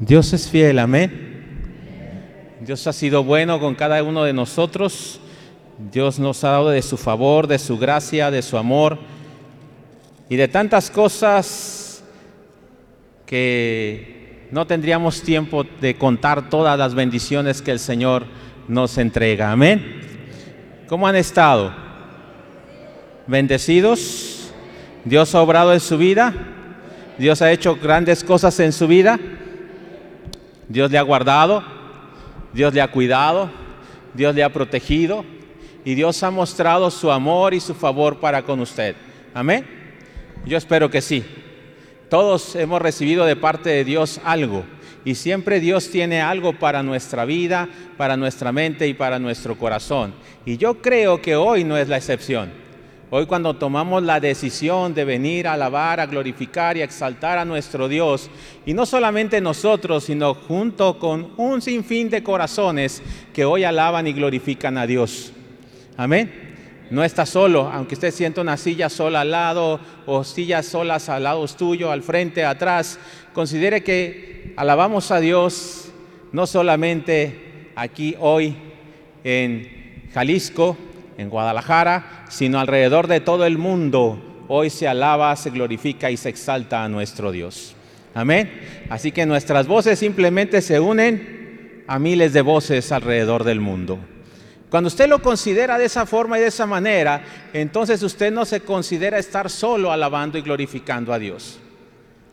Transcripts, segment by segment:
Dios es fiel, amén. Dios ha sido bueno con cada uno de nosotros. Dios nos ha dado de su favor, de su gracia, de su amor y de tantas cosas que no tendríamos tiempo de contar todas las bendiciones que el Señor nos entrega. Amén. ¿Cómo han estado? ¿Bendecidos? ¿Dios ha obrado en su vida? ¿Dios ha hecho grandes cosas en su vida? Dios le ha guardado, Dios le ha cuidado, Dios le ha protegido y Dios ha mostrado su amor y su favor para con usted. Amén. Yo espero que sí. Todos hemos recibido de parte de Dios algo y siempre Dios tiene algo para nuestra vida, para nuestra mente y para nuestro corazón. Y yo creo que hoy no es la excepción. Hoy cuando tomamos la decisión de venir a alabar, a glorificar y a exaltar a nuestro Dios, y no solamente nosotros, sino junto con un sinfín de corazones que hoy alaban y glorifican a Dios. Amén. No está solo, aunque usted sienta una silla sola al lado o sillas solas al lado tuyo, al frente, atrás, considere que alabamos a Dios no solamente aquí hoy en Jalisco, en Guadalajara, sino alrededor de todo el mundo. Hoy se alaba, se glorifica y se exalta a nuestro Dios. Amén. Así que nuestras voces simplemente se unen a miles de voces alrededor del mundo. Cuando usted lo considera de esa forma y de esa manera, entonces usted no se considera estar solo alabando y glorificando a Dios.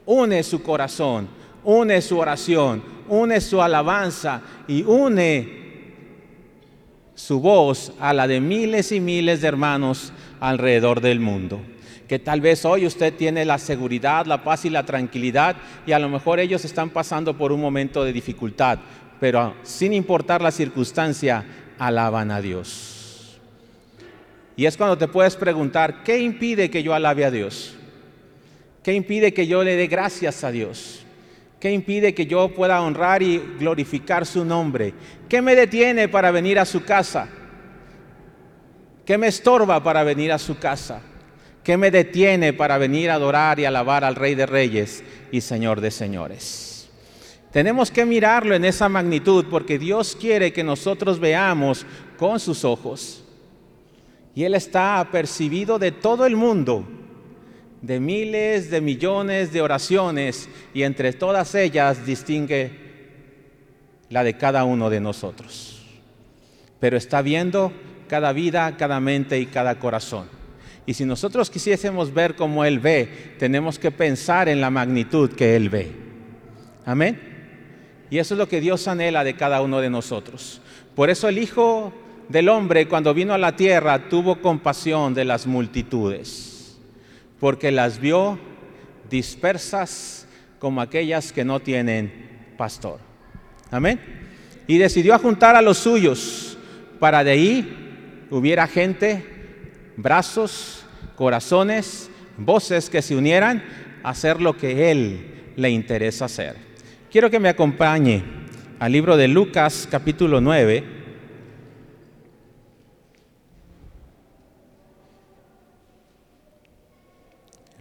Une su corazón, une su oración, une su alabanza y une su voz a la de miles y miles de hermanos alrededor del mundo. Que tal vez hoy usted tiene la seguridad, la paz y la tranquilidad y a lo mejor ellos están pasando por un momento de dificultad, pero sin importar la circunstancia, alaban a Dios. Y es cuando te puedes preguntar, ¿qué impide que yo alabe a Dios? ¿Qué impide que yo le dé gracias a Dios? ¿Qué impide que yo pueda honrar y glorificar su nombre? ¿Qué me detiene para venir a su casa? ¿Qué me estorba para venir a su casa? ¿Qué me detiene para venir a adorar y alabar al Rey de Reyes y Señor de Señores? Tenemos que mirarlo en esa magnitud porque Dios quiere que nosotros veamos con sus ojos. Y Él está apercibido de todo el mundo de miles de millones de oraciones y entre todas ellas distingue la de cada uno de nosotros. Pero está viendo cada vida, cada mente y cada corazón. Y si nosotros quisiésemos ver como Él ve, tenemos que pensar en la magnitud que Él ve. Amén. Y eso es lo que Dios anhela de cada uno de nosotros. Por eso el Hijo del Hombre, cuando vino a la tierra, tuvo compasión de las multitudes porque las vio dispersas como aquellas que no tienen pastor. Amén. Y decidió juntar a los suyos para de ahí hubiera gente, brazos, corazones, voces que se unieran a hacer lo que Él le interesa hacer. Quiero que me acompañe al libro de Lucas capítulo 9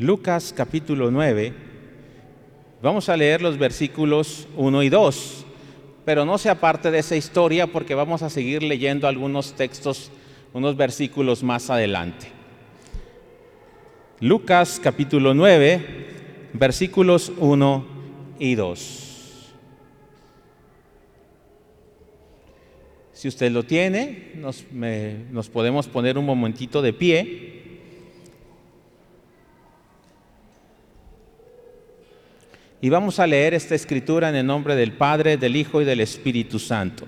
Lucas capítulo 9, vamos a leer los versículos 1 y 2, pero no se aparte de esa historia porque vamos a seguir leyendo algunos textos, unos versículos más adelante. Lucas capítulo 9, versículos 1 y 2. Si usted lo tiene, nos, nos podemos poner un momentito de pie. Y vamos a leer esta escritura en el nombre del Padre, del Hijo y del Espíritu Santo.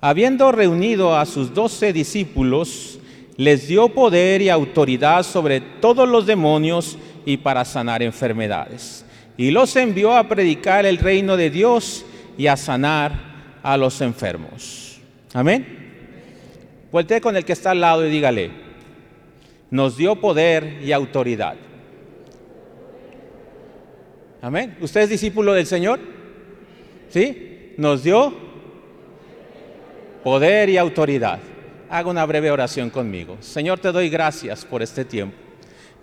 Habiendo reunido a sus doce discípulos, les dio poder y autoridad sobre todos los demonios y para sanar enfermedades. Y los envió a predicar el reino de Dios y a sanar a los enfermos. Amén. Vuelte con el que está al lado y dígale, nos dio poder y autoridad. Amén. ¿Usted es discípulo del Señor? ¿Sí? Nos dio poder y autoridad. Haga una breve oración conmigo. Señor, te doy gracias por este tiempo.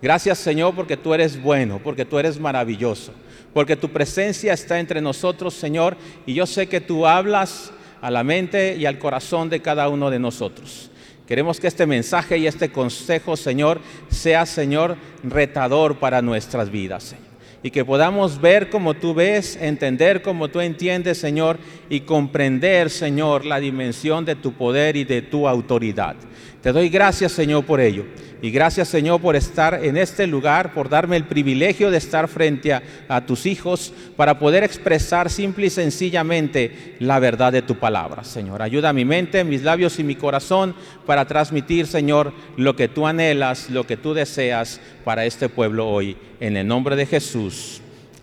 Gracias Señor porque tú eres bueno, porque tú eres maravilloso, porque tu presencia está entre nosotros, Señor, y yo sé que tú hablas a la mente y al corazón de cada uno de nosotros. Queremos que este mensaje y este consejo, Señor, sea, Señor, retador para nuestras vidas, Señor y que podamos ver como tú ves, entender como tú entiendes, Señor, y comprender, Señor, la dimensión de tu poder y de tu autoridad. Te doy gracias, Señor, por ello. Y gracias, Señor, por estar en este lugar, por darme el privilegio de estar frente a, tus hijos para poder expresar simple y sencillamente la verdad de tu palabra, Señor. Ayuda a mi mente, mis labios y mi corazón para transmitir, Señor, lo que tú anhelas, lo que tú deseas para este pueblo hoy. En el nombre de Jesús.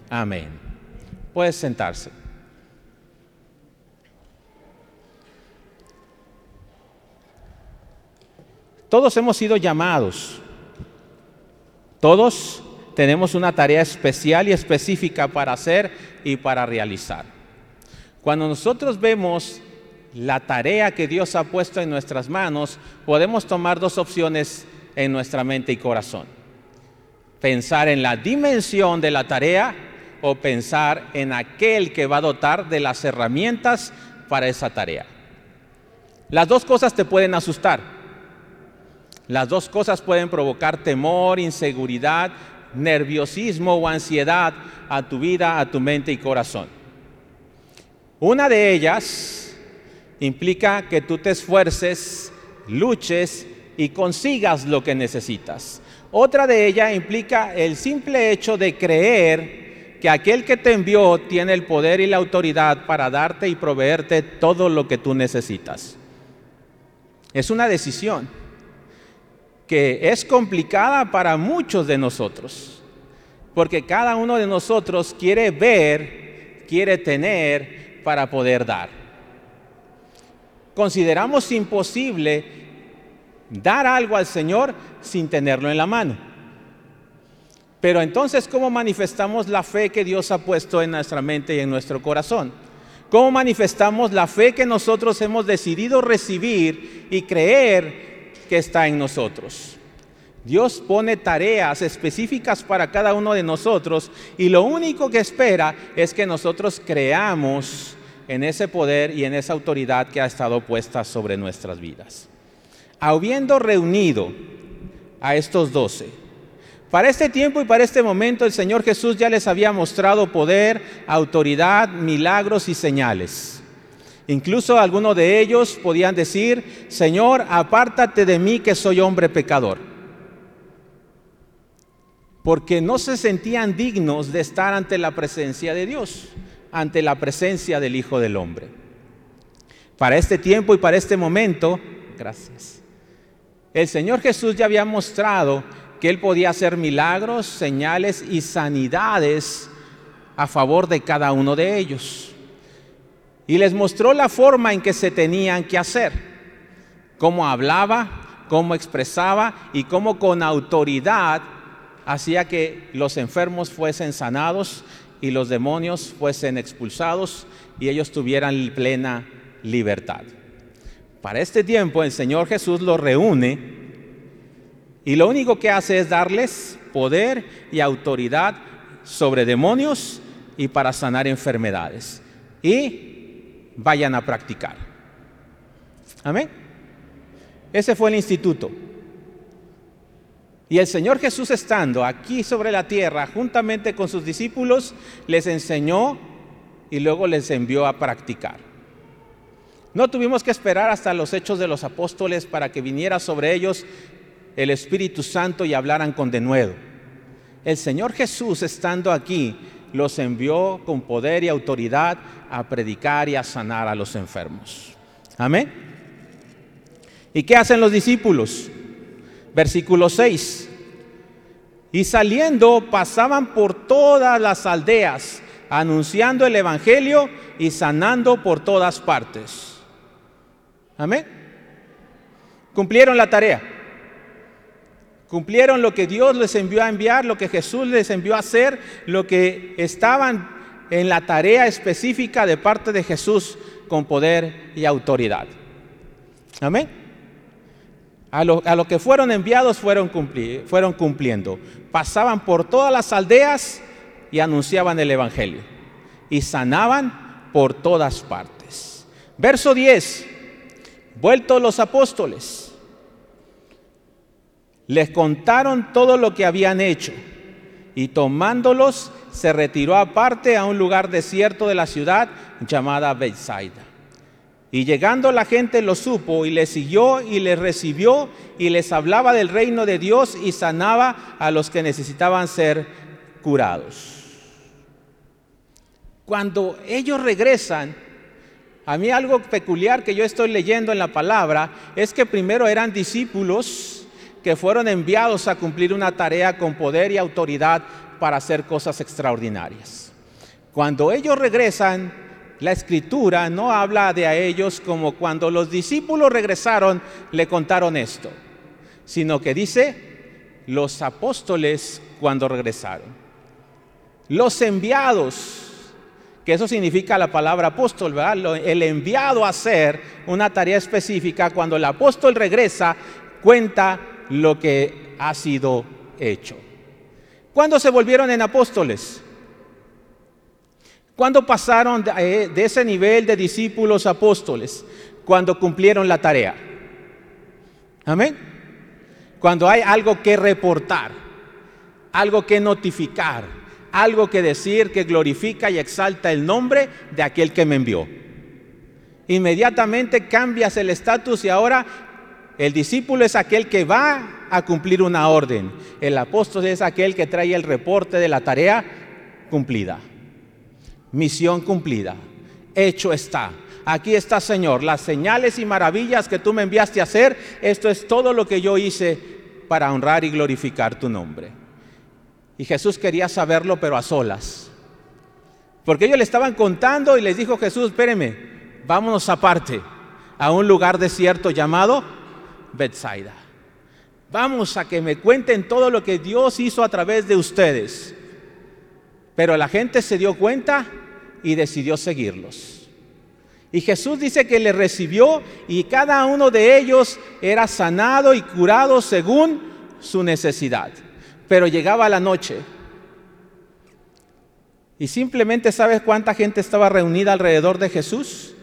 Amén. Puedes sentarse. Todos hemos sido llamados. Todos tenemos una tarea especial y específica para hacer y para realizar. Cuando nosotros vemos la tarea que Dios ha puesto en nuestras manos, podemos tomar dos opciones en nuestra mente y corazón. Pensar en la dimensión de la tarea o pensar en aquel que va a dotar de las herramientas para esa tarea. Las dos cosas te pueden asustar. Las dos cosas pueden provocar temor, inseguridad, nerviosismo o ansiedad a tu vida, a tu mente y corazón. Una de ellas implica que tú te esfuerces, luches y consigas lo que necesitas. Otra de ellas implica el simple hecho de creer que aquel que te envió tiene el poder y la autoridad para darte y proveerte todo lo que tú necesitas. Es una decisión que es complicada para muchos de nosotros, porque cada uno de nosotros quiere ver, quiere tener para poder dar. Consideramos imposible dar algo al Señor sin tenerlo en la mano. Pero entonces, ¿cómo manifestamos la fe que Dios ha puesto en nuestra mente y en nuestro corazón? ¿Cómo manifestamos la fe que nosotros hemos decidido recibir y creer que está en nosotros. Dios pone tareas específicas para cada uno de nosotros y lo único que espera es que nosotros creamos en ese poder y en esa autoridad que ha estado puesta sobre nuestras vidas. Habiendo reunido a estos doce, para este tiempo y para este momento el Señor Jesús ya les había mostrado poder, autoridad, milagros y señales. Incluso algunos de ellos podían decir, Señor, apártate de mí que soy hombre pecador. Porque no se sentían dignos de estar ante la presencia de Dios, ante la presencia del Hijo del Hombre. Para este tiempo y para este momento, gracias. El Señor Jesús ya había mostrado que Él podía hacer milagros, señales y sanidades a favor de cada uno de ellos y les mostró la forma en que se tenían que hacer, cómo hablaba, cómo expresaba y cómo con autoridad hacía que los enfermos fuesen sanados y los demonios fuesen expulsados y ellos tuvieran plena libertad. Para este tiempo el Señor Jesús los reúne y lo único que hace es darles poder y autoridad sobre demonios y para sanar enfermedades. Y vayan a practicar. Amén. Ese fue el instituto. Y el Señor Jesús estando aquí sobre la tierra juntamente con sus discípulos, les enseñó y luego les envió a practicar. No tuvimos que esperar hasta los hechos de los apóstoles para que viniera sobre ellos el Espíritu Santo y hablaran con denuedo. El Señor Jesús estando aquí los envió con poder y autoridad a predicar y a sanar a los enfermos. Amén. ¿Y qué hacen los discípulos? Versículo 6. Y saliendo pasaban por todas las aldeas, anunciando el Evangelio y sanando por todas partes. Amén. Cumplieron la tarea. Cumplieron lo que Dios les envió a enviar, lo que Jesús les envió a hacer, lo que estaban en la tarea específica de parte de Jesús con poder y autoridad. Amén. A lo, que fueron enviados fueron, fueron cumpliendo. Pasaban por todas las aldeas y anunciaban el Evangelio y sanaban por todas partes. Verso 10. Vueltos los apóstoles, les contaron todo lo que habían hecho y tomándolos se retiró aparte a un lugar desierto de la ciudad llamada Bethsaida. Y llegando la gente lo supo y le siguió y les recibió y les hablaba del reino de Dios y sanaba a los que necesitaban ser curados. Cuando ellos regresan, a mí algo peculiar que yo estoy leyendo en la palabra es que primero eran discípulos que fueron enviados a cumplir una tarea con poder y autoridad para hacer cosas extraordinarias. Cuando ellos regresan, la escritura no habla de a ellos como cuando los discípulos regresaron le contaron esto, sino que dice los apóstoles cuando regresaron. Los enviados que eso significa la palabra apóstol, ¿verdad? El enviado a hacer una tarea específica, cuando el apóstol regresa, cuenta lo que ha sido hecho. ¿Cuándo se volvieron en apóstoles? ¿Cuándo pasaron de, eh, ese nivel de discípulos apóstoles? Cuando cumplieron la tarea. Amén. Cuando hay algo que reportar, algo que notificar, algo que decir que glorifica y exalta el nombre de aquel que me envió. Inmediatamente cambias el estatus y ahora el discípulo es aquel que va a cumplir una orden. El apóstol es aquel que trae el reporte de la tarea cumplida. Misión cumplida. Hecho está. Aquí está, Señor, las señales y maravillas que tú me enviaste a hacer. Esto es todo lo que yo hice para honrar y glorificar tu nombre. Y Jesús quería saberlo, pero a solas. Porque ellos le estaban contando y les dijo Jesús, espérenme, vámonos aparte, a un lugar desierto llamado Bethsaida. Vamos a que me cuenten todo lo que Dios hizo a través de ustedes. Pero la gente se dio cuenta y decidió seguirlos. Y Jesús dice que le recibió y cada uno de ellos era sanado y curado según su necesidad. Pero llegaba la noche. Y simplemente sabes cuánta gente estaba reunida alrededor de Jesús.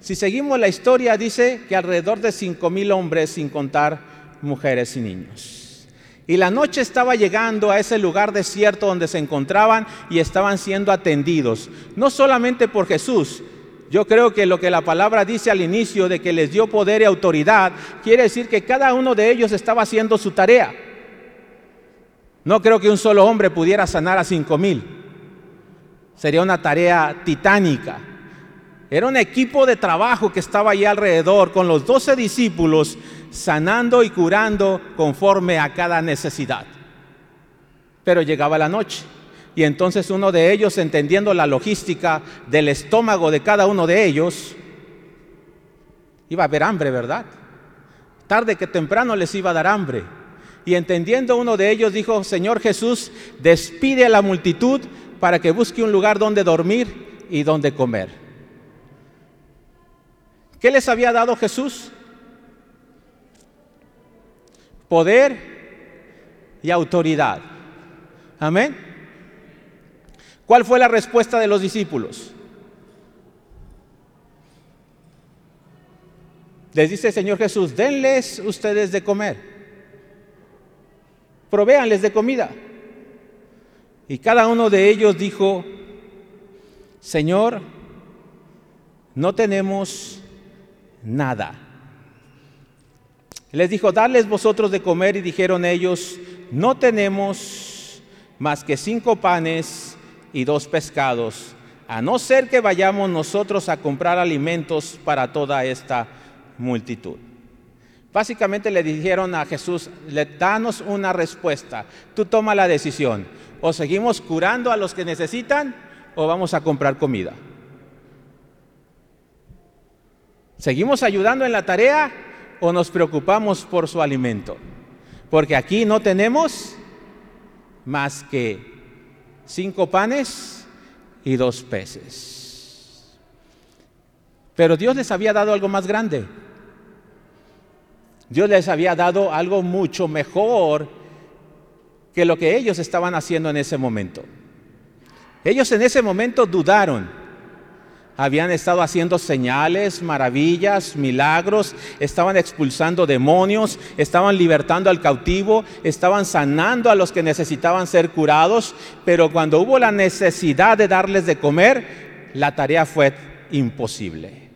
Si seguimos la historia, dice que alrededor de cinco mil hombres, sin contar mujeres y niños. Y la noche estaba llegando a ese lugar desierto donde se encontraban y estaban siendo atendidos, no solamente por Jesús. Yo creo que lo que la palabra dice al inicio de que les dio poder y autoridad, quiere decir que cada uno de ellos estaba haciendo su tarea. No creo que un solo hombre pudiera sanar a cinco mil. Sería una tarea titánica. Era un equipo de trabajo que estaba allí alrededor con los doce discípulos sanando y curando conforme a cada necesidad. Pero llegaba la noche y entonces uno de ellos, entendiendo la logística del estómago de cada uno de ellos, iba a haber hambre, ¿verdad? Tarde que temprano les iba a dar hambre. Y entendiendo uno de ellos dijo, Señor Jesús, despide a la multitud para que busque un lugar donde dormir y donde comer. ¿Qué les había dado Jesús? Poder y autoridad. Amén. ¿Cuál fue la respuesta de los discípulos? Les dice el Señor Jesús, denles ustedes de comer provéanles de comida. Y cada uno de ellos dijo, Señor, no tenemos nada. Les dijo, darles vosotros de comer y dijeron ellos, no tenemos más que cinco panes y dos pescados, a no ser que vayamos nosotros a comprar alimentos para toda esta multitud. Básicamente le dijeron a Jesús, le danos una respuesta, tú toma la decisión, o seguimos curando a los que necesitan o vamos a comprar comida. ¿Seguimos ayudando en la tarea o nos preocupamos por su alimento? Porque aquí no tenemos más que cinco panes y dos peces. Pero Dios les había dado algo más grande. Dios les había dado algo mucho mejor que lo que ellos estaban haciendo en ese momento. Ellos en ese momento dudaron. Habían estado haciendo señales, maravillas, milagros, estaban expulsando demonios, estaban libertando al cautivo, estaban sanando a los que necesitaban ser curados, pero cuando hubo la necesidad de darles de comer, la tarea fue imposible.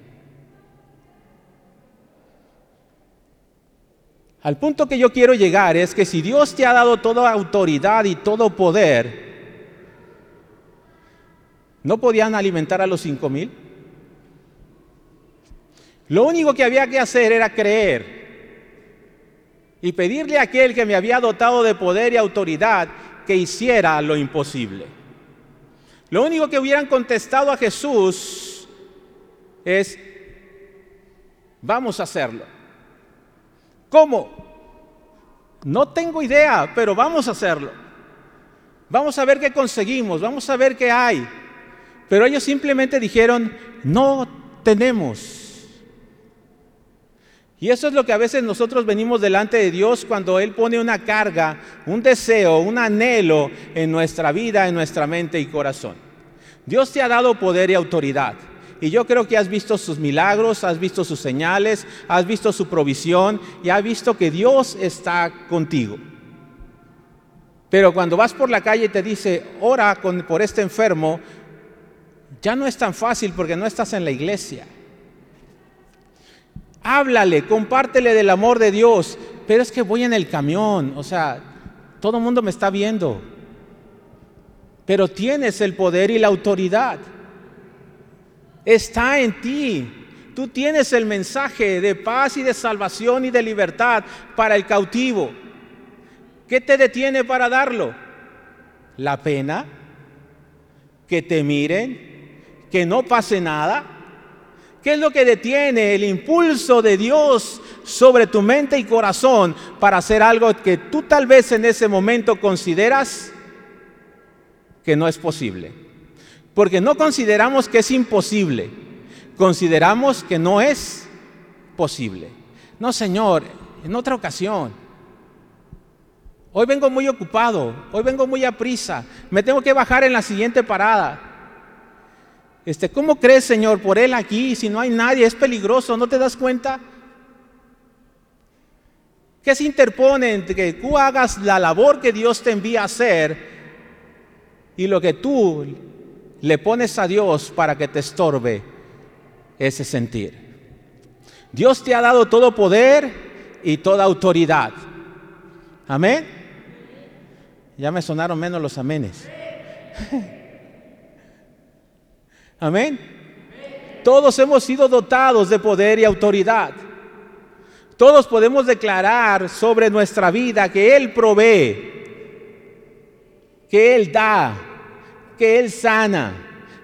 Al punto que yo quiero llegar es que si Dios te ha dado toda autoridad y todo poder, ¿no podían alimentar a los cinco mil? Lo único que había que hacer era creer y pedirle a aquel que me había dotado de poder y autoridad que hiciera lo imposible. Lo único que hubieran contestado a Jesús es, vamos a hacerlo. ¿Cómo? No tengo idea, pero vamos a hacerlo. Vamos a ver qué conseguimos, vamos a ver qué hay. Pero ellos simplemente dijeron, no tenemos. Y eso es lo que a veces nosotros venimos delante de Dios cuando Él pone una carga, un deseo, un anhelo en nuestra vida, en nuestra mente y corazón. Dios te ha dado poder y autoridad. Y yo creo que has visto sus milagros, has visto sus señales, has visto su provisión y has visto que Dios está contigo. Pero cuando vas por la calle y te dice, ora por este enfermo, ya no es tan fácil porque no estás en la iglesia. Háblale, compártele del amor de Dios, pero es que voy en el camión, o sea, todo el mundo me está viendo. Pero tienes el poder y la autoridad está en ti. Tú tienes el mensaje de paz y de salvación y de libertad para el cautivo. ¿Qué te detiene para darlo? La pena, que te miren, que no pase nada. ¿Qué es lo que detiene el impulso de Dios sobre tu mente y corazón para hacer algo que tú tal vez en ese momento consideras que no es posible? Porque no consideramos que es imposible, consideramos que no es posible. No, Señor, en otra ocasión. Hoy vengo muy ocupado, hoy vengo muy a prisa, me tengo que bajar en la siguiente parada. Este, ¿Cómo crees, Señor, por Él aquí? Si no hay nadie, es peligroso, ¿no te das cuenta? ¿Qué se interpone entre que tú hagas la labor que Dios te envía a hacer y lo que tú le pones a Dios para que te estorbe ese sentir. Dios te ha dado todo poder y toda autoridad. Amén. Ya me sonaron menos los amenes. Amén. Todos hemos sido dotados de poder y autoridad. Todos podemos declarar sobre nuestra vida que Él provee, que Él da, que Él sana,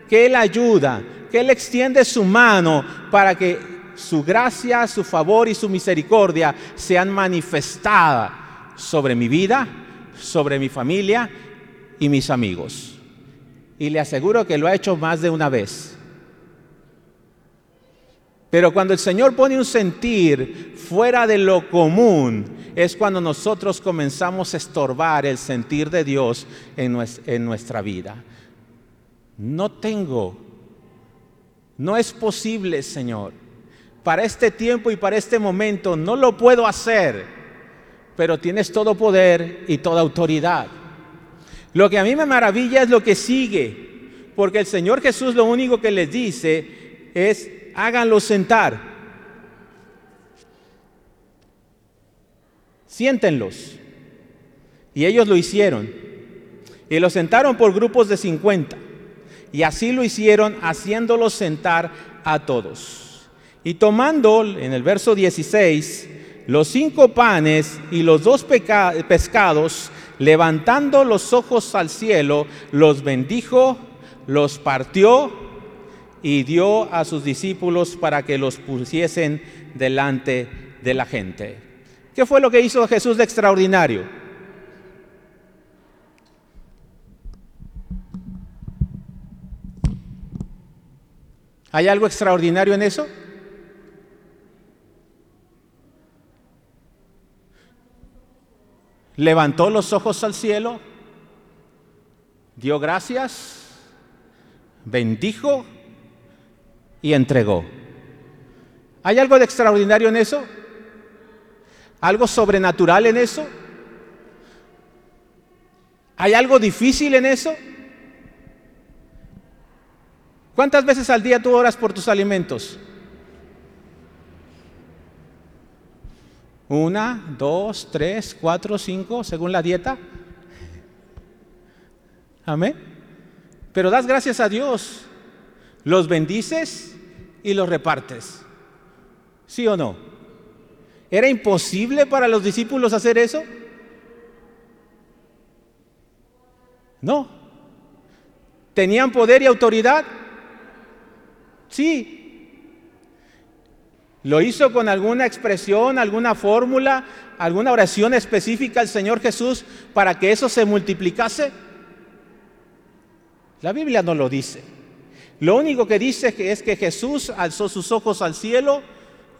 que Él ayuda, que Él extiende su mano para que su gracia, su favor y su misericordia sean manifestadas sobre mi vida, sobre mi familia y mis amigos. Y le aseguro que lo ha hecho más de una vez. Pero cuando el Señor pone un sentir fuera de lo común, es cuando nosotros comenzamos a estorbar el sentir de Dios en, nuestra vida. No tengo, no es posible, Señor. Para este tiempo y para este momento no lo puedo hacer, pero tienes todo poder y toda autoridad. Lo que a mí me maravilla es lo que sigue, porque el Señor Jesús lo único que les dice es, háganlo sentar. Siéntenlos. Y ellos lo hicieron. Y lo sentaron por grupos de 50. Y así lo hicieron, haciéndolos sentar a todos. Y tomando, en el verso 16, los cinco panes y los dos pescados, levantando los ojos al cielo, los bendijo, los partió y dio a sus discípulos para que los pusiesen delante de la gente. ¿Qué fue lo que hizo Jesús de extraordinario? ¿Hay algo extraordinario en eso? Levantó los ojos al cielo, dio gracias, bendijo y entregó. ¿Hay algo de extraordinario en eso? ¿Algo sobrenatural en eso? ¿Hay algo difícil en eso? ¿Cuántas veces al día tú oras por tus alimentos? Una, dos, tres, cuatro, cinco, según la dieta. Amén. Pero das gracias a Dios, los bendices y los repartes. ¿Sí o no? ¿Era imposible para los discípulos hacer eso? No. ¿Tenían poder y autoridad? Sí. ¿Lo hizo con alguna expresión, alguna fórmula, alguna oración específica al Señor Jesús para que eso se multiplicase? La Biblia no lo dice. Lo único que dice es que Jesús alzó sus ojos al cielo,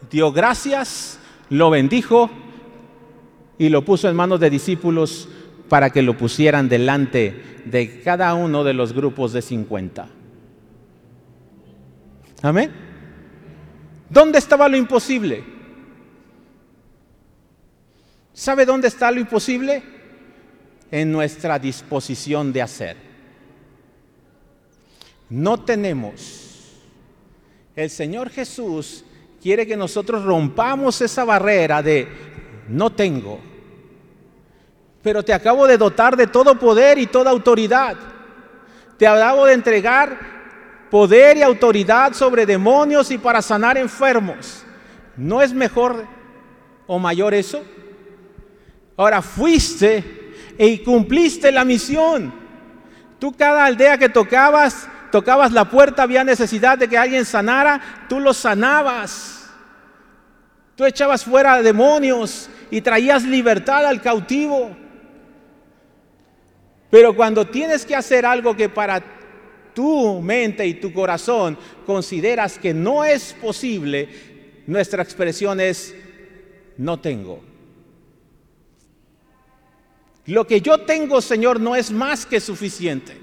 dio gracias, lo bendijo y lo puso en manos de discípulos para que lo pusieran delante de cada uno de los grupos de 50. Amén. ¿Dónde estaba lo imposible? ¿Sabe dónde está lo imposible? En nuestra disposición de hacer no tenemos. El Señor Jesús quiere que nosotros rompamos esa barrera de no tengo, pero te acabo de dotar de todo poder y toda autoridad. Te acabo de entregar poder y autoridad sobre demonios y para sanar enfermos. ¿No es mejor o mayor eso? Ahora fuiste y cumpliste la misión. Tú cada aldea que tocabas tocabas la puerta, había necesidad de que alguien sanara, tú lo sanabas. Tú echabas fuera demonios y traías libertad al cautivo. Pero cuando tienes que hacer algo que para tu mente y tu corazón consideras que no es posible, nuestra expresión es no tengo. Lo que yo tengo, Señor, no es más que suficiente.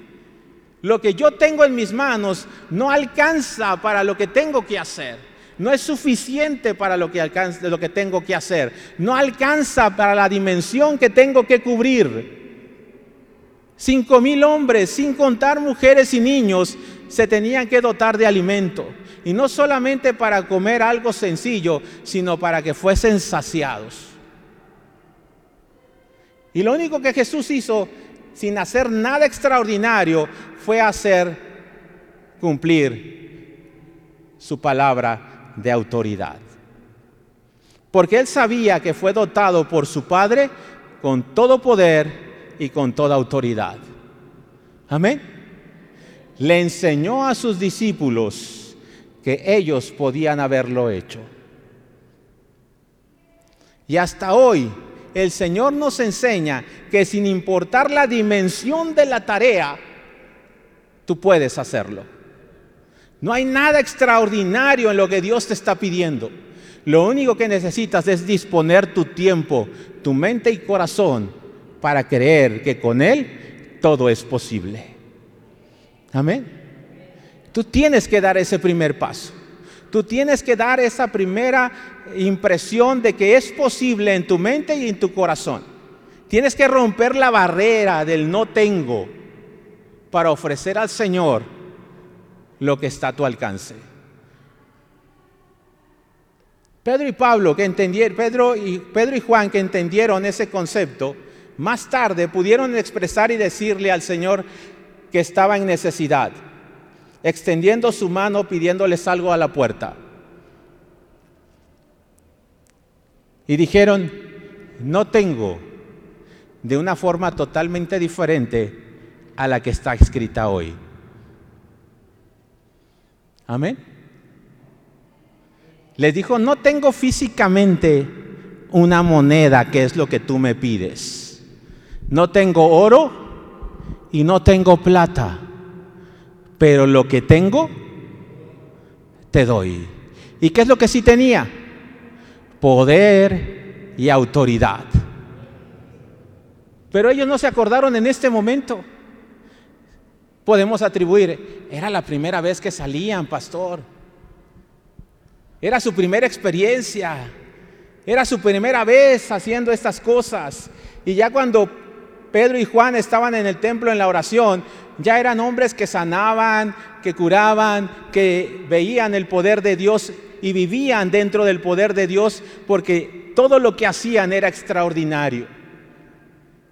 Lo que yo tengo en mis manos no alcanza para lo que tengo que hacer. No es suficiente para lo que, alcanza, lo que tengo que hacer. No alcanza para la dimensión que tengo que cubrir. Cinco mil hombres, sin contar mujeres y niños, se tenían que dotar de alimento. Y no solamente para comer algo sencillo, sino para que fuesen saciados. Y lo único que Jesús hizo sin hacer nada extraordinario, fue hacer cumplir su palabra de autoridad. Porque él sabía que fue dotado por su Padre con todo poder y con toda autoridad. Amén. Le enseñó a sus discípulos que ellos podían haberlo hecho. Y hasta hoy el Señor nos enseña que sin importar la dimensión de la tarea, tú puedes hacerlo. No hay nada extraordinario en lo que Dios te está pidiendo. Lo único que necesitas es disponer tu tiempo, tu mente y corazón para creer que con Él todo es posible. Amén. Tú tienes que dar ese primer paso. Tú tienes que dar esa primera impresión de que es posible en tu mente y en tu corazón. Tienes que romper la barrera del no tengo para ofrecer al Señor lo que está a tu alcance. Pedro y Pablo que entendieron, Pedro y, Pedro y Juan que entendieron ese concepto, más tarde pudieron expresar y decirle al Señor que estaba en necesidad, extendiendo su mano pidiéndoles algo a la puerta. Y dijeron, no tengo, de una forma totalmente diferente a la que está escrita hoy. Amén. Les dijo, no tengo físicamente una moneda que es lo que tú me pides. No tengo oro y no tengo plata, pero lo que tengo, te doy. ¿Y qué es lo que sí tenía? poder y autoridad. Pero ellos no se acordaron en este momento. podemos atribuir, era la primera vez que salían, pastor. Era su primera experiencia. Era su primera vez haciendo estas cosas. Y ya cuando Pedro y Juan estaban en el templo en la oración, ya eran hombres que sanaban, que curaban, que veían el poder de Dios y vivían dentro del poder de Dios porque todo lo que hacían era extraordinario.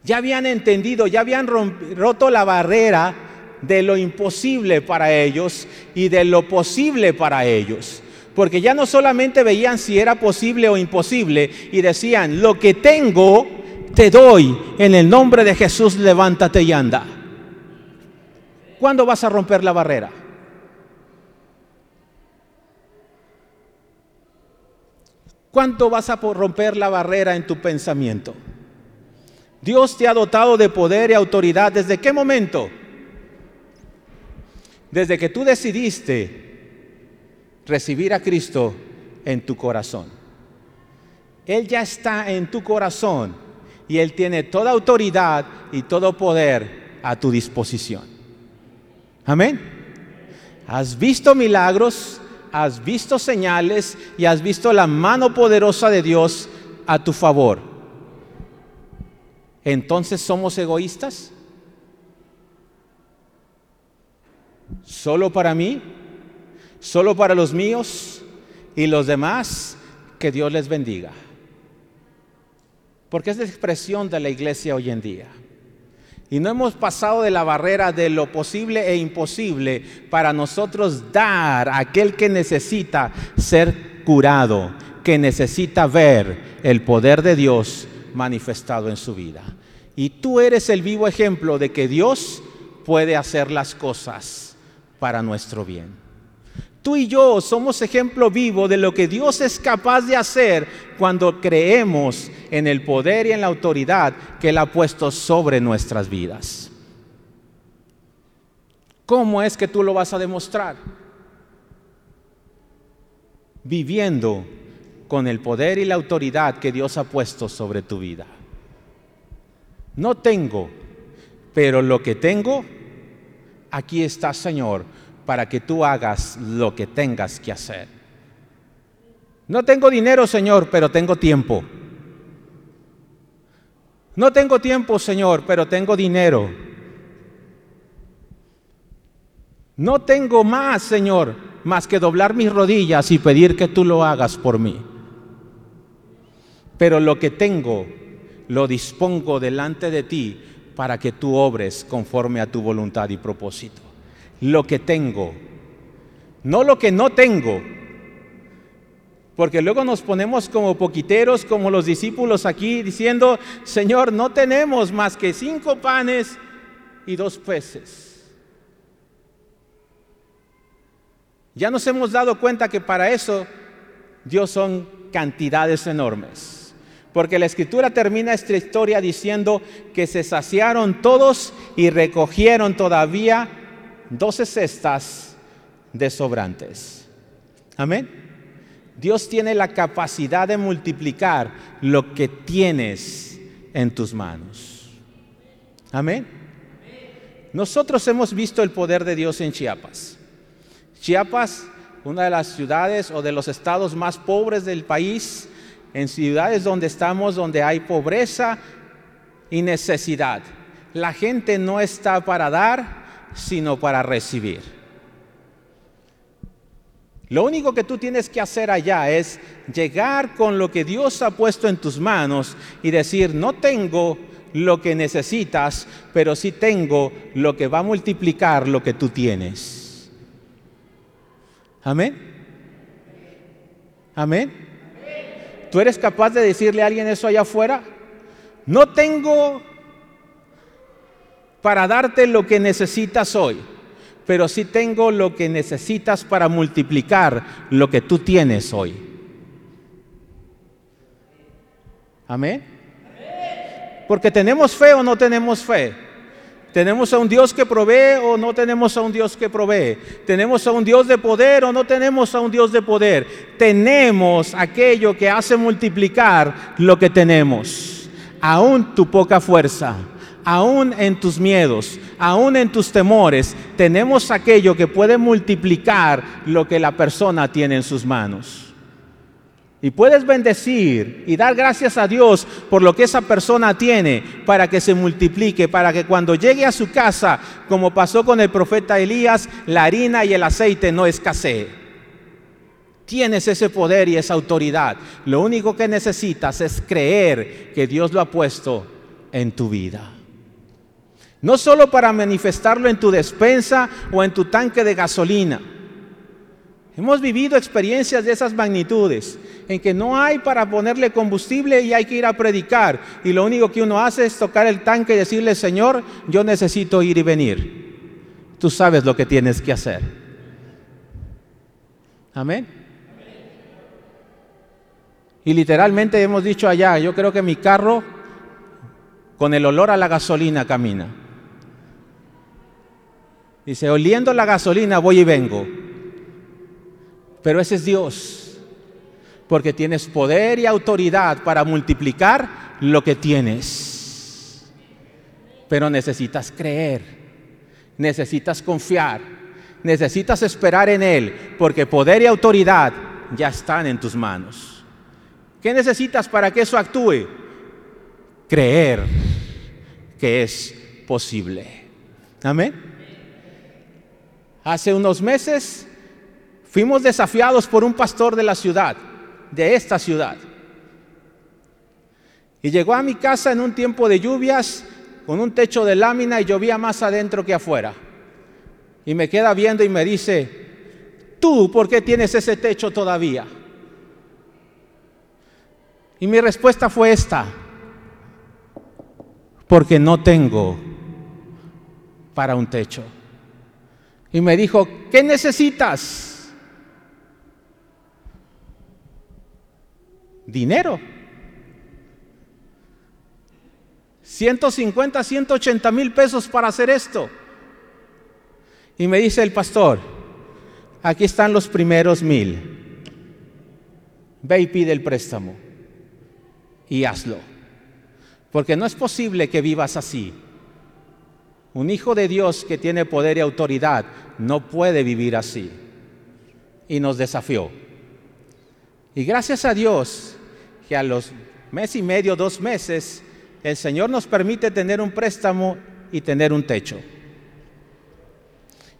Ya habían entendido, ya habían roto la barrera de lo imposible para ellos y de lo posible para ellos. Porque ya no solamente veían si era posible o imposible y decían, lo que tengo, te doy. En el nombre de Jesús, levántate y anda. ¿Cuándo vas a romper la barrera? ¿Cuánto vas a romper la barrera en tu pensamiento? Dios te ha dotado de poder y autoridad. ¿Desde qué momento? Desde que tú decidiste recibir a Cristo en tu corazón. Él ya está en tu corazón y Él tiene toda autoridad y todo poder a tu disposición. Amén. Has visto milagros, has visto señales y has visto la mano poderosa de Dios a tu favor. Entonces somos egoístas. ¿Solo para mí? ¿Solo para los míos? Y los demás, que Dios les bendiga. Porque es la expresión de la iglesia hoy en día. Y no hemos pasado de la barrera de lo posible e imposible para nosotros dar a aquel que necesita ser curado, que necesita ver el poder de Dios manifestado en su vida. Y tú eres el vivo ejemplo de que Dios puede hacer las cosas para nuestro bien. Tú y yo somos ejemplo vivo de lo que Dios es capaz de hacer cuando creemos en el poder y en la autoridad que Él ha puesto sobre nuestras vidas. ¿Cómo es que tú lo vas a demostrar? Viviendo con el poder y la autoridad que Dios ha puesto sobre tu vida. No tengo, pero lo que tengo, aquí está, Señor, para que tú hagas lo que tengas que hacer. No tengo dinero, Señor, pero tengo tiempo. No tengo tiempo, Señor, pero tengo dinero. No tengo más, Señor, más que doblar mis rodillas y pedir que tú lo hagas por mí. Pero lo que tengo, lo dispongo delante de ti para que tú obres conforme a tu voluntad y propósito. Lo que tengo, no lo que no tengo. Porque luego nos ponemos como poquiteros, como los discípulos aquí, diciendo, Señor, no tenemos más que cinco panes y dos peces. Ya nos hemos dado cuenta que para eso Dios son cantidades enormes. Porque la escritura termina esta historia diciendo que se saciaron todos y recogieron todavía doce cestas de sobrantes. Amén. Dios tiene la capacidad de multiplicar lo que tienes en tus manos. Amén. Nosotros hemos visto el poder de Dios en Chiapas. Chiapas, una de las ciudades o de los estados más pobres del país, en ciudades donde estamos, donde hay pobreza y necesidad. La gente no está para dar, sino para recibir. Lo único que tú tienes que hacer allá es llegar con lo que Dios ha puesto en tus manos y decir, no tengo lo que necesitas, pero sí tengo lo que va a multiplicar lo que tú tienes. Amén. Amén. ¿Tú eres capaz de decirle a alguien eso allá afuera? No tengo para darte lo que necesitas hoy, pero sí tengo lo que necesitas para multiplicar lo que tú tienes hoy. Amén. Porque tenemos fe o no tenemos fe. ¿Tenemos a un Dios que provee o no tenemos a un Dios que provee? ¿Tenemos a un Dios de poder o no tenemos a un Dios de poder? Tenemos aquello que hace multiplicar lo que tenemos. Aún tu poca fuerza, aún en tus miedos, aún en tus temores, tenemos aquello que puede multiplicar lo que la persona tiene en sus manos. Y puedes bendecir y dar gracias a Dios por lo que esa persona tiene para que se multiplique, para que cuando llegue a su casa, como pasó con el profeta Elías, la harina y el aceite no escasee. Tienes ese poder y esa autoridad. Lo único que necesitas es creer que Dios lo ha puesto en tu vida. No solo para manifestarlo en tu despensa o en tu tanque de gasolina Hemos vivido experiencias de esas magnitudes, en que no hay para ponerle combustible y hay que ir a predicar. Y lo único que uno hace es tocar el tanque y decirle, Señor, yo necesito ir y venir. Tú sabes lo que tienes que hacer. Amén. Y literalmente hemos dicho allá, yo creo que mi carro con el olor a la gasolina camina. Dice, oliendo la gasolina voy y vengo. Pero ese es Dios, porque tienes poder y autoridad para multiplicar lo que tienes. Pero necesitas creer, necesitas confiar, necesitas esperar en Él, porque poder y autoridad ya están en tus manos. ¿Qué necesitas para que eso actúe? Creer que es posible. Amén. Hace unos meses Fuimos desafiados por un pastor de la ciudad, de esta ciudad. Y llegó a mi casa en un tiempo de lluvias, con un techo de lámina y llovía más adentro que afuera. Y me queda viendo y me dice, ¿tú por qué tienes ese techo todavía? Y mi respuesta fue esta, porque no tengo para un techo. Y me dijo, ¿qué necesitas? dinero. 150, 180 mil pesos para hacer esto. Y me dice el pastor, aquí están los primeros mil. Ve y pide el préstamo y hazlo. Porque no es posible que vivas así. Un hijo de Dios que tiene poder y autoridad no puede vivir así. Y nos desafió. Y gracias a Dios que a los mes y medio, dos meses, el Señor nos permite tener un préstamo y tener un techo.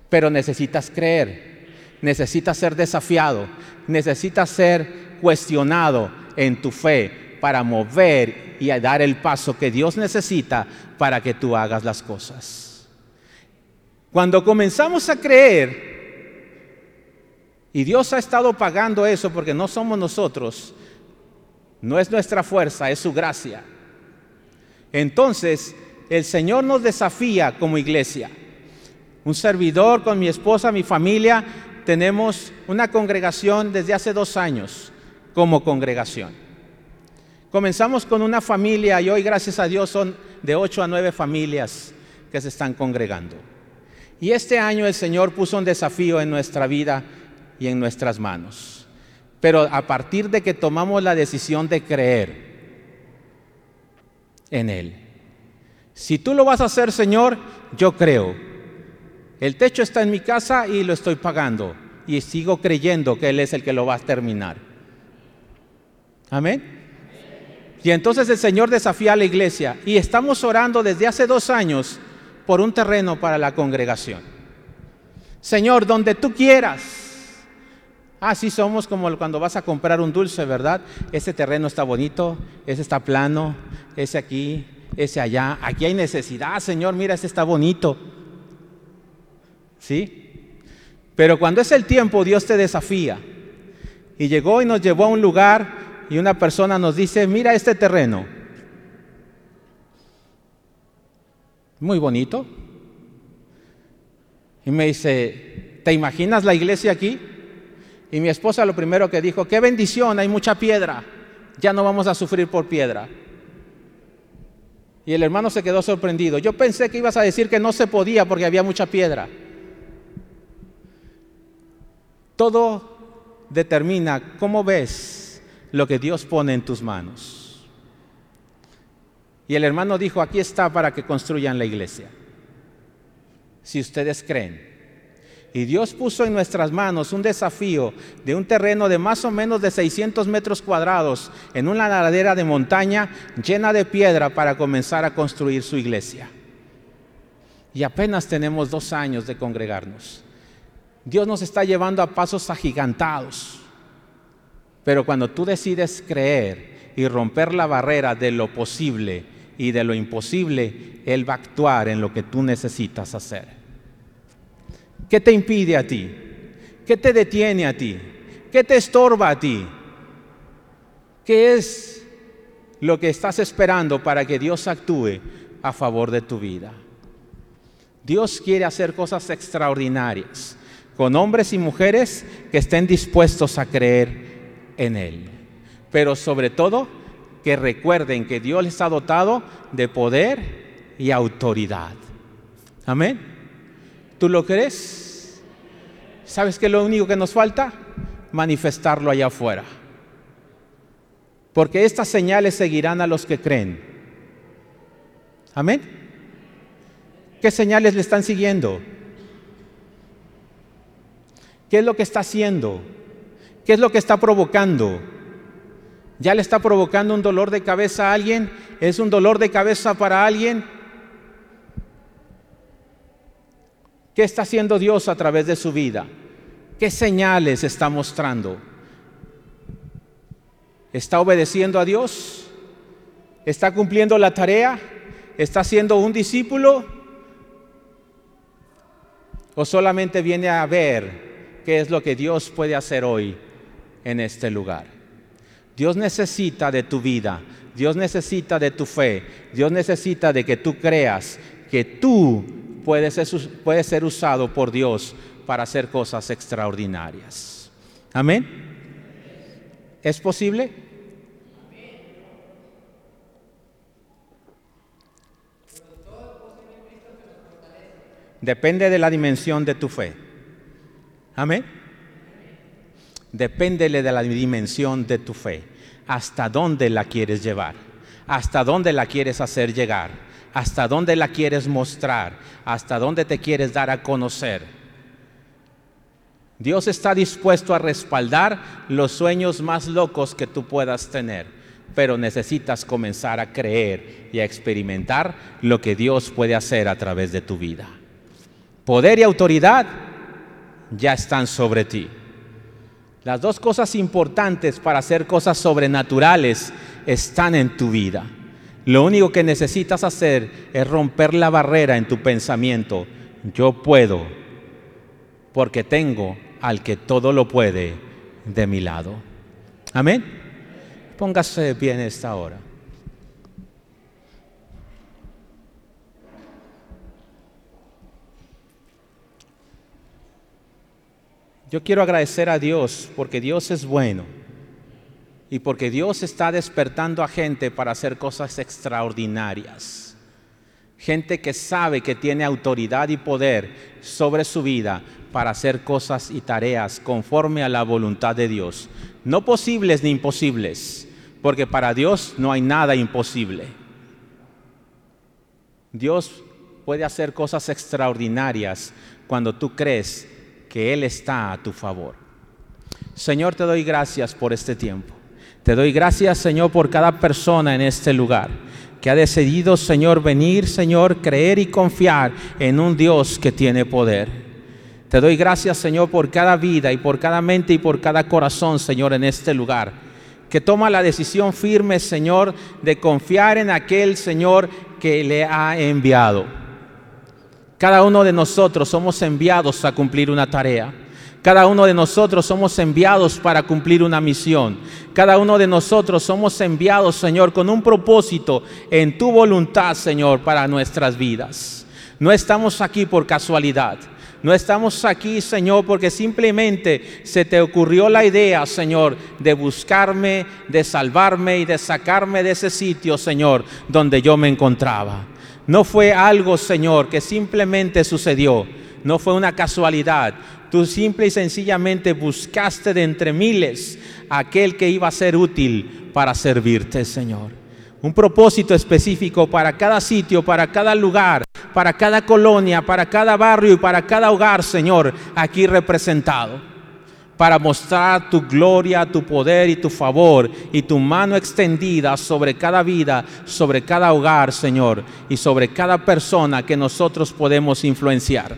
Pero necesitas creer, necesitas ser desafiado, necesitas ser cuestionado en tu fe para mover y dar el paso que Dios necesita para que tú hagas las cosas. Cuando comenzamos a creer, y Dios ha estado pagando eso porque no somos nosotros, no es nuestra fuerza, es su gracia. Entonces, el Señor nos desafía como iglesia. Un servidor con mi esposa, mi familia, tenemos una congregación desde hace dos años como congregación. Comenzamos con una familia y hoy, gracias a Dios, son de ocho a nueve familias que se están congregando. Y este año el Señor puso un desafío en nuestra vida y en nuestras manos. Pero a partir de que tomamos la decisión de creer en Él. Si tú lo vas a hacer, Señor, yo creo. El techo está en mi casa y lo estoy pagando. Y sigo creyendo que Él es el que lo va a terminar. Amén. Y entonces el Señor desafía a la iglesia. Y estamos orando desde hace dos años por un terreno para la congregación. Señor, donde tú quieras Así ah, somos como cuando vas a comprar un dulce, ¿verdad? Ese terreno está bonito, ese está plano, ese aquí, ese allá. Aquí hay necesidad, Señor, mira, ese está bonito. ¿Sí? Pero cuando es el tiempo, Dios te desafía. Y llegó y nos llevó a un lugar y una persona nos dice, mira este terreno. Muy bonito. Y me dice, ¿te imaginas la iglesia aquí? Y mi esposa lo primero que dijo, qué bendición, hay mucha piedra, ya no vamos a sufrir por piedra. Y el hermano se quedó sorprendido. Yo pensé que ibas a decir que no se podía porque había mucha piedra. Todo determina cómo ves lo que Dios pone en tus manos. Y el hermano dijo, aquí está para que construyan la iglesia. si ustedes creen. Y Dios puso en nuestras manos un desafío de un terreno de más o menos de 600 metros cuadrados en una ladera de montaña llena de piedra para comenzar a construir su iglesia. Y apenas tenemos dos años de congregarnos. Dios nos está llevando a pasos agigantados. Pero cuando tú decides creer y romper la barrera de lo posible y de lo imposible, Él va a actuar en lo que tú necesitas hacer. ¿Qué te impide a ti? ¿Qué te detiene a ti? ¿Qué te estorba a ti? ¿Qué es lo que estás esperando para que Dios actúe a favor de tu vida? Dios quiere hacer cosas extraordinarias con hombres y mujeres que estén dispuestos a creer en Él. Pero sobre todo, que recuerden que Dios les ha dotado de poder y autoridad. Amén. ¿Tú lo crees? ¿Sabes qué es lo único que nos falta? Manifestarlo allá afuera. Porque estas señales seguirán a los que creen. Amén. ¿Qué señales le están siguiendo? ¿Qué es lo que está haciendo? ¿Qué es lo que está provocando? ¿Ya le está provocando un dolor de cabeza a alguien? ¿Es un dolor de cabeza para alguien? ¿Qué está haciendo Dios a través de su vida? ¿Qué señales está mostrando? ¿Está obedeciendo a Dios? ¿Está cumpliendo la tarea? ¿Está siendo un discípulo? ¿O solamente viene a ver qué es lo que Dios puede hacer hoy en este lugar? Dios necesita de tu vida, Dios necesita de tu fe, Dios necesita de que tú creas que tú puede ser, ser usado por Dios para hacer cosas extraordinarias. Amén. ¿Es posible? Depende de la dimensión de tu fe. Amén. Depende de la dimensión de tu fe. Hasta dónde la quieres llevar. Hasta dónde la quieres hacer llegar hasta dónde la quieres mostrar, hasta dónde te quieres dar a conocer. Dios está dispuesto a respaldar los sueños más locos que tú puedas tener, pero necesitas comenzar a creer y a experimentar lo que Dios puede hacer a través de tu vida. Poder y autoridad ya están sobre ti. Las dos cosas importantes para hacer cosas sobrenaturales están en tu vida. Lo único que necesitas hacer es romper la barrera en tu pensamiento. Yo puedo, porque tengo al que todo lo puede de mi lado. Amén. Póngase bien esta hora. Yo quiero agradecer a Dios porque Dios es bueno y porque Dios está despertando a gente para hacer cosas extraordinarias. Gente que sabe que tiene autoridad y poder sobre su vida para hacer cosas y tareas conforme a la voluntad de Dios. No posibles ni imposibles, porque para Dios no hay nada imposible. Dios puede hacer cosas extraordinarias cuando tú crees que Él está a tu favor. Señor, te doy gracias por este tiempo. Te doy gracias, Señor, por cada persona en este lugar que ha decidido, Señor, venir, Señor, creer y confiar en un Dios que tiene poder. Te doy gracias, Señor, por cada vida y por cada mente y por cada corazón, Señor, en este lugar. Que toma la decisión firme, Señor, de confiar en aquel Señor que le ha enviado. Cada uno de nosotros somos enviados a cumplir una tarea. Cada uno de nosotros somos enviados para cumplir una misión. Cada uno de nosotros somos enviados, Señor, con un propósito en tu voluntad, Señor, para nuestras vidas. No estamos aquí por casualidad. No estamos aquí, Señor, porque simplemente se te ocurrió la idea, Señor, de buscarme, de salvarme y de sacarme de ese sitio, Señor, donde yo me encontraba. No fue algo, Señor, que simplemente sucedió. No fue una casualidad. Tú simple y sencillamente buscaste de entre miles aquel que iba a ser útil para servirte, Señor. Un propósito específico para cada sitio, para cada lugar para cada colonia, para cada barrio y para cada hogar, Señor, aquí representado. Para mostrar tu gloria, tu poder y tu favor y tu mano extendida sobre cada vida, sobre cada hogar, Señor, y sobre cada persona que nosotros podemos influenciar.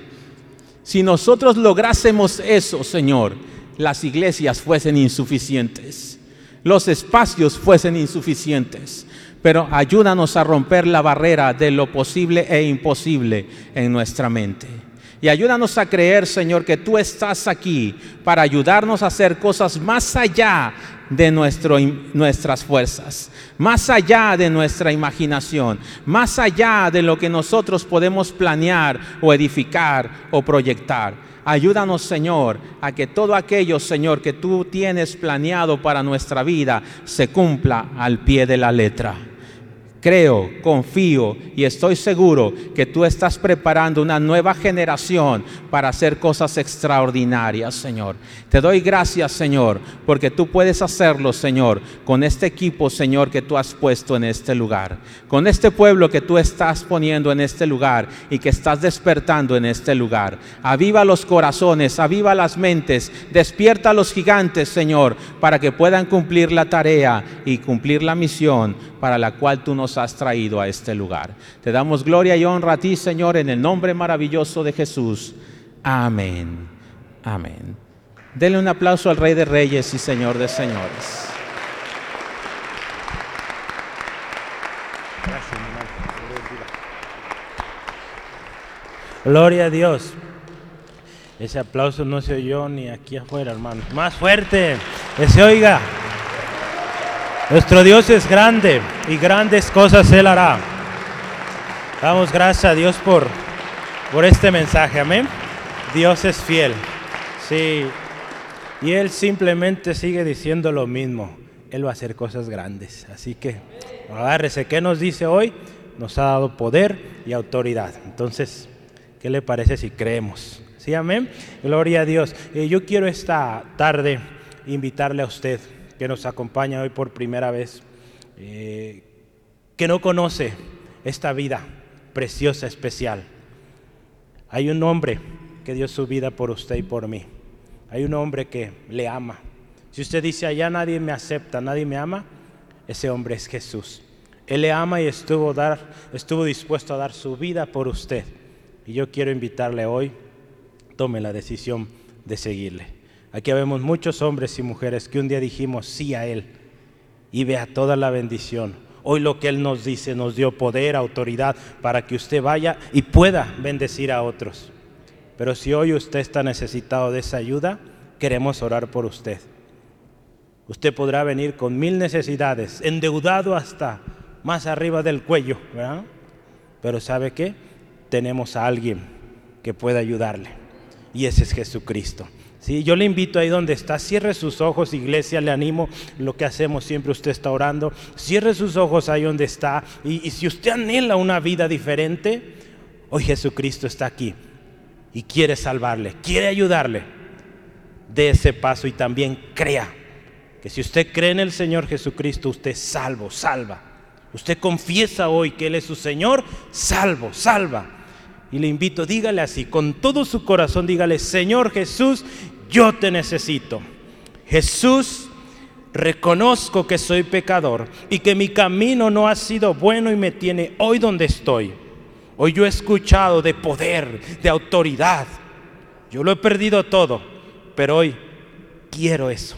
Si nosotros lográsemos eso, Señor, las iglesias fuesen insuficientes, los espacios fuesen insuficientes, pero ayúdanos a romper la barrera de lo posible e imposible en nuestra mente. Y ayúdanos a creer, Señor, que tú estás aquí para ayudarnos a hacer cosas más allá de nuestras fuerzas, más allá de nuestra imaginación, más allá de lo que nosotros podemos planear o edificar o proyectar. Ayúdanos, Señor, a que todo aquello, Señor, que tú tienes planeado para nuestra vida se cumpla al pie de la letra. Creo, confío y estoy seguro que tú estás preparando una nueva generación para hacer cosas extraordinarias, Señor. Te doy gracias, Señor, porque tú puedes hacerlo, Señor, con este equipo, Señor, que tú has puesto en este lugar, con este pueblo que tú estás poniendo en este lugar y que estás despertando en este lugar. Aviva los corazones, aviva las mentes, despierta a los gigantes, Señor, para que puedan cumplir la tarea y cumplir la misión para la cual tú nos has traído a este lugar. Te damos gloria y honra a ti, Señor, en el nombre maravilloso de Jesús. Amén. Amén. Denle un aplauso al Rey de Reyes y Señor de Señores. Gloria a Dios. Ese aplauso no se oyó ni aquí afuera, hermano. Más fuerte, que se oiga. Nuestro Dios es grande y grandes cosas Él hará. Damos gracias a Dios por, por este mensaje, amén. Dios es fiel, sí. Y Él simplemente sigue diciendo lo mismo. Él va a hacer cosas grandes. Así que agárrese. ¿Qué nos dice hoy? Nos ha dado poder y autoridad. Entonces, ¿qué le parece si creemos? Sí, amén. Gloria a Dios. Eh, yo quiero esta tarde invitarle a usted que nos acompaña hoy por primera vez, eh, que no conoce esta vida preciosa, especial. Hay un hombre que dio su vida por usted y por mí. Hay un hombre que le ama. Si usted dice, allá nadie me acepta, nadie me ama, ese hombre es Jesús. Él le ama y estuvo, dar, estuvo dispuesto a dar su vida por usted. Y yo quiero invitarle hoy, tome la decisión de seguirle. Aquí vemos muchos hombres y mujeres que un día dijimos sí a Él y vea toda la bendición. Hoy lo que Él nos dice nos dio poder, autoridad para que usted vaya y pueda bendecir a otros. Pero si hoy usted está necesitado de esa ayuda, queremos orar por usted. Usted podrá venir con mil necesidades, endeudado hasta más arriba del cuello, ¿verdad? Pero ¿sabe qué? Tenemos a alguien que pueda ayudarle. Y ese es Jesucristo. Sí, yo le invito ahí donde está, cierre sus ojos, iglesia, le animo, lo que hacemos siempre, usted está orando, cierre sus ojos ahí donde está, y, y si usted anhela una vida diferente, hoy Jesucristo está aquí y quiere salvarle, quiere ayudarle, de ese paso y también crea que si usted cree en el Señor Jesucristo, usted es salvo, salva. Usted confiesa hoy que Él es su Señor, salvo, salva. Y le invito, dígale así, con todo su corazón, dígale, Señor Jesús, yo te necesito. Jesús, reconozco que soy pecador y que mi camino no ha sido bueno y me tiene hoy donde estoy. Hoy yo he escuchado de poder, de autoridad. Yo lo he perdido todo, pero hoy quiero eso.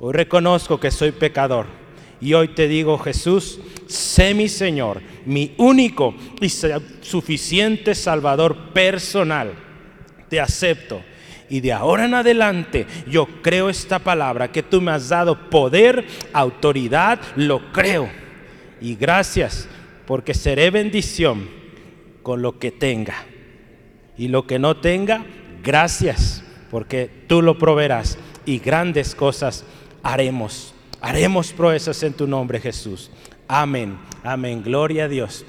Hoy reconozco que soy pecador. Y hoy te digo, Jesús, sé mi Señor, mi único y suficiente Salvador personal. Te acepto. Y de ahora en adelante yo creo esta palabra que tú me has dado poder, autoridad, lo creo. Y gracias porque seré bendición con lo que tenga. Y lo que no tenga, gracias porque tú lo proveerás y grandes cosas haremos. Haremos proezas en tu nombre, Jesús. Amén. Amén. Gloria a Dios.